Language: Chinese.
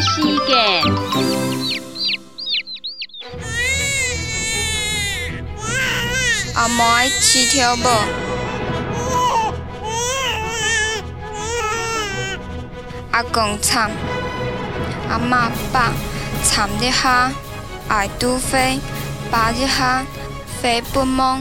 时间。阿妹，起跳无？阿公惨，阿嬷爸惨一下，爱都飞，爸一下飞不懵。